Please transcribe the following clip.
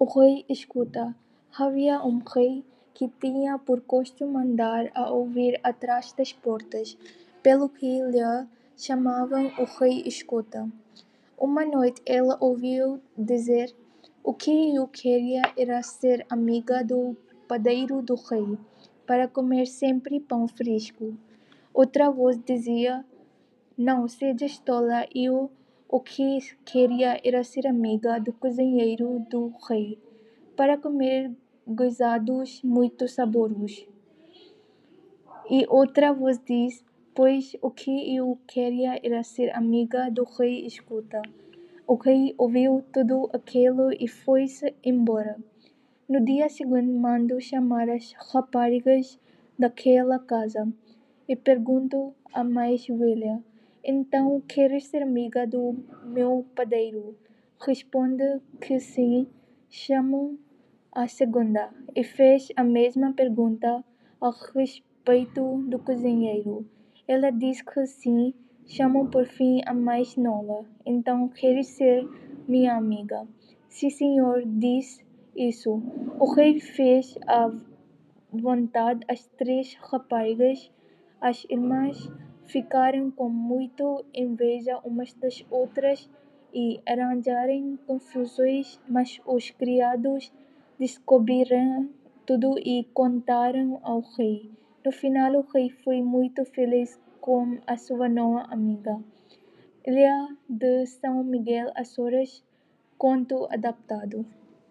O rei escuta. Havia um rei que tinha por costume andar a ouvir atrás das portas, pelo que lhe chamavam o rei escuta. Uma noite ele ouviu dizer o que o queria era ser amiga do padeiro do rei, para comer sempre pão fresco. Outra voz dizia: Não sejas tola, eu o que queria era ser amiga do cozinheiro do rei, para comer guisados muito saborosos. E outra voz diz: Pois o que eu queria era ser amiga do rei escuta. O rei ouviu tudo aquilo e foi-se embora. No dia seguinte mandou chamar as raparigas daquela casa e perguntou à mais velha então queres ser amiga do meu padeiro? Responde que sim. Chamou a segunda e fez a mesma pergunta a respeito do cozinheiro. Ela disse que sim. Chamou por fim a mais nova. Então queres ser minha amiga? Sim, senhor, disse isso. O rei fez a vontade as três raparigas, as irmãs ficaram com muita inveja umas das outras e arranjaram confusões, mas os criados descobriram tudo e contaram ao rei. No final, o rei foi muito feliz com a sua nova amiga. Ilha de São Miguel, Açores, conto adaptado.